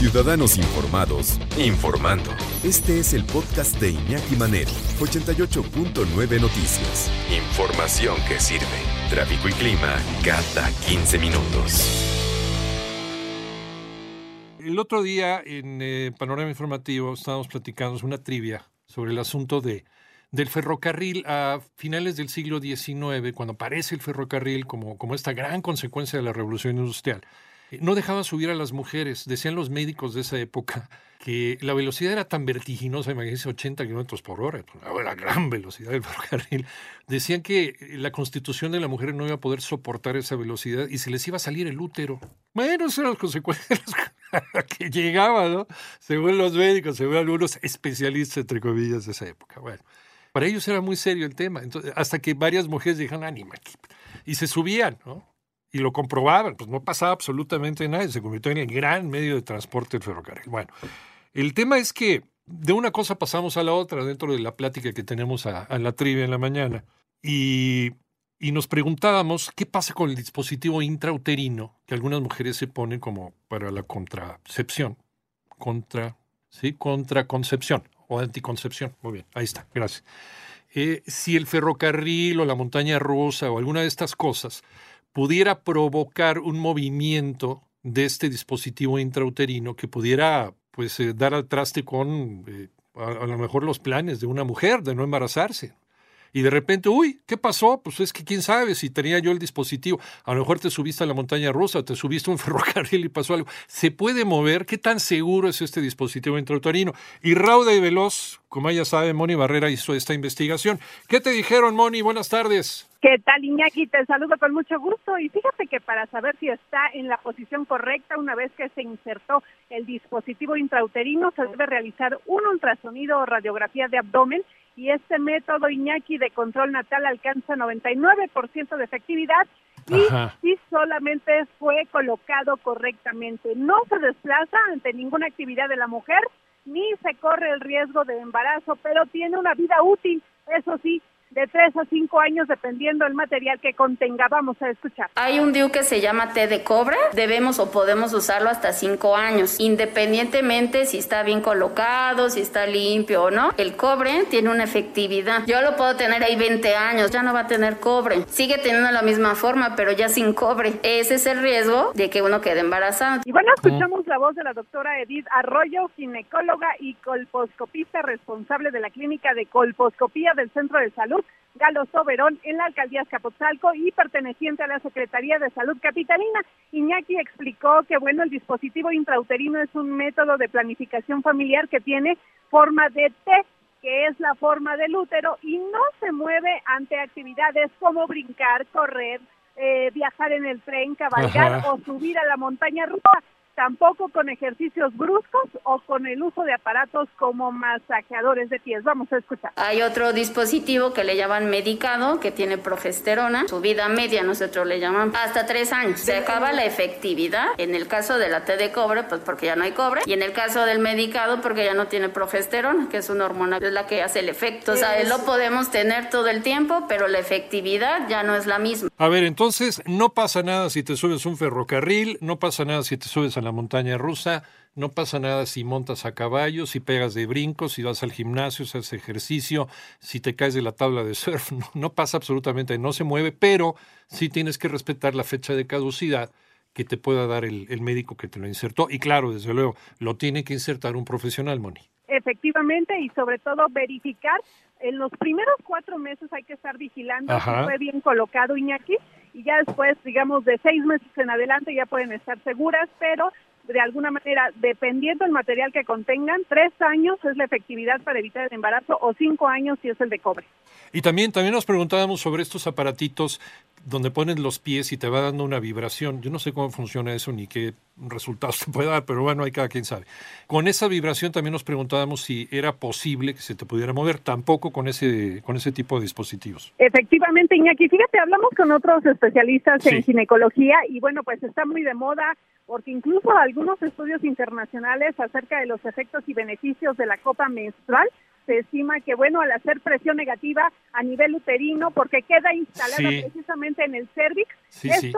Ciudadanos Informados, Informando. este es el podcast de Iñaki Manero, 88.9 Noticias. Información que sirve. Tráfico y clima cada 15 minutos. El otro día en eh, Panorama Informativo estábamos platicando una trivia sobre el asunto de, del ferrocarril a finales del siglo XIX, cuando aparece el ferrocarril como, como esta gran consecuencia de la revolución industrial. No dejaban subir a las mujeres, decían los médicos de esa época que la velocidad era tan vertiginosa, imagínense 80 kilómetros por hora, pues, la gran velocidad del ferrocarril. Decían que la constitución de la mujer no iba a poder soportar esa velocidad y se les iba a salir el útero. Bueno, esas eran las consecuencias que llegaban, ¿no? Según los médicos, según algunos especialistas, entre comillas, de esa época. Bueno, para ellos era muy serio el tema. Hasta que varias mujeres dijeron, ánima, y se subían, ¿no? Y lo comprobaban, pues no pasaba absolutamente nada, se convirtió en el gran medio de transporte del ferrocarril. Bueno, el tema es que de una cosa pasamos a la otra dentro de la plática que tenemos a, a la trivia en la mañana. Y, y nos preguntábamos qué pasa con el dispositivo intrauterino que algunas mujeres se ponen como para la contracepción. Contra, ¿sí? Contraconcepción o anticoncepción. Muy bien, ahí está, gracias. Eh, si el ferrocarril o la montaña rusa o alguna de estas cosas pudiera provocar un movimiento de este dispositivo intrauterino que pudiera pues eh, dar al traste con eh, a, a lo mejor los planes de una mujer de no embarazarse. Y de repente, uy, ¿qué pasó? Pues es que quién sabe si tenía yo el dispositivo. A lo mejor te subiste a la montaña rusa, te subiste a un ferrocarril y pasó algo. ¿Se puede mover? ¿Qué tan seguro es este dispositivo intrauterino? Y rauda y veloz, como ella sabe, Moni Barrera hizo esta investigación. ¿Qué te dijeron, Moni? Buenas tardes. ¿Qué tal, Iñaki? Te saludo con mucho gusto y fíjate que para saber si está en la posición correcta una vez que se insertó el dispositivo intrauterino se debe realizar un ultrasonido o radiografía de abdomen y este método, Iñaki, de control natal alcanza 99% de efectividad y si solamente fue colocado correctamente. No se desplaza ante ninguna actividad de la mujer ni se corre el riesgo de embarazo, pero tiene una vida útil, eso sí, de tres a cinco años dependiendo del material que contenga. Vamos a escuchar. Hay un DIU que se llama té de cobre. Debemos o podemos usarlo hasta cinco años, independientemente si está bien colocado, si está limpio o no. El cobre tiene una efectividad. Yo lo puedo tener ahí 20 años, ya no va a tener cobre. Sigue teniendo la misma forma, pero ya sin cobre. Ese es el riesgo de que uno quede embarazado. Y bueno, escuchamos la voz de la doctora Edith Arroyo, ginecóloga y colposcopista responsable de la clínica de colposcopía del Centro de Salud Galo Soberón en la alcaldía Escapotzalco y perteneciente a la Secretaría de Salud Capitalina. Iñaki explicó que bueno, el dispositivo intrauterino es un método de planificación familiar que tiene forma de T que es la forma del útero y no se mueve ante actividades como brincar, correr, eh, viajar en el tren, cabalgar Ajá. o subir a la montaña rusa, tampoco con ejercicios bruscos o con el uso de aparatos como masajeadores de pies. Vamos a escuchar. Hay otro dispositivo que le llaman medicado, que tiene progesterona. Su vida media, nosotros le llamamos hasta tres años. Se acaba la efectividad. En el caso de la T de cobre, pues porque ya no hay cobre. Y en el caso del medicado, porque ya no tiene progesterona, que es una hormona, es la que hace el efecto. O sea, lo podemos tener todo el tiempo, pero la efectividad ya no es la misma. A ver, entonces, no pasa nada si te subes a un ferrocarril, no pasa nada si te subes a la montaña rusa, no pasa nada si montas a caballo, si pegas de brincos, si vas al gimnasio, si haces ejercicio, si te caes de la tabla de surf, no, no pasa absolutamente, no se mueve, pero sí tienes que respetar la fecha de caducidad que te pueda dar el, el médico que te lo insertó. Y claro, desde luego, lo tiene que insertar un profesional, Moni. Efectivamente, y sobre todo verificar, en los primeros cuatro meses hay que estar vigilando Ajá. si fue bien colocado Iñaki, y ya después, digamos, de seis meses en adelante ya pueden estar seguras, pero de alguna manera, dependiendo del material que contengan, tres años es la efectividad para evitar el embarazo o cinco años si es el de cobre. Y también, también nos preguntábamos sobre estos aparatitos donde pones los pies y te va dando una vibración. Yo no sé cómo funciona eso ni qué resultados te puede dar, pero bueno, hay cada quien sabe. Con esa vibración también nos preguntábamos si era posible que se te pudiera mover, tampoco con ese, con ese tipo de dispositivos. Efectivamente, Iñaki, fíjate, hablamos con otros especialistas Sí. en ginecología y bueno, pues está muy de moda porque incluso algunos estudios internacionales acerca de los efectos y beneficios de la copa menstrual se estima que bueno, al hacer presión negativa a nivel uterino porque queda instalada Sí. precisamente en el cervix, Sí, sí.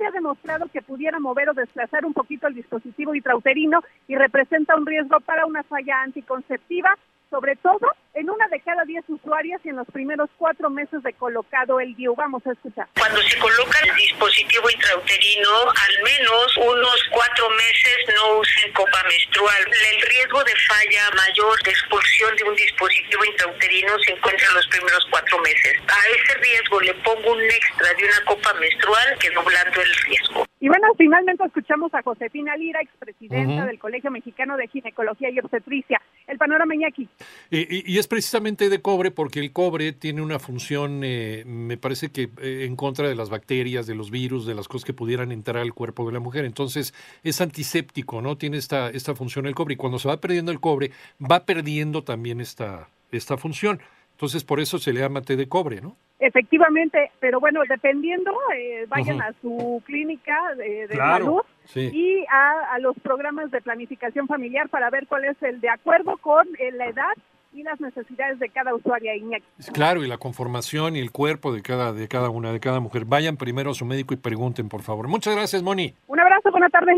Se ha demostrado que pudiera mover o desplazar un poquito el dispositivo intrauterino y representa un riesgo para una falla anticonceptiva sobre todo en una de cada diez usuarias y en los primeros cuatro meses de colocado el DIU. Vamos a escuchar. Cuando se coloca el dispositivo intrauterino, al menos unos cuatro meses no usen copa menstrual. El riesgo de falla mayor de expulsión de un dispositivo intrauterino se encuentra en los primeros cuatro meses. A ese riesgo le pongo un extra de una copa menstrual que doblando el riesgo. Y bueno, finalmente escuchamos a Josefina Lira, expresidenta del Colegio Mexicano de Ginecología y Obstetricia. El panorama aquí. y, es precisamente de cobre porque el cobre tiene una función, eh, me parece que eh, en contra de las bacterias, de los virus, de las cosas que pudieran entrar al cuerpo de la mujer. Entonces es antiséptico, ¿no? Tiene esta, esta función el cobre. Y cuando se va perdiendo el cobre, va perdiendo también esta, esta función. Entonces por eso se le llama té de cobre, ¿no? Efectivamente, pero bueno, dependiendo, eh, vayan a su clínica de, salud y a, los programas de planificación familiar para ver cuál es el de acuerdo con eh, la edad y las necesidades de cada usuaria Iñaki. Claro, y la conformación y el cuerpo de cada, de cada una, de cada mujer. Vayan primero a su médico y pregunten, por favor. Muchas gracias, Moni. Un abrazo, buena tarde.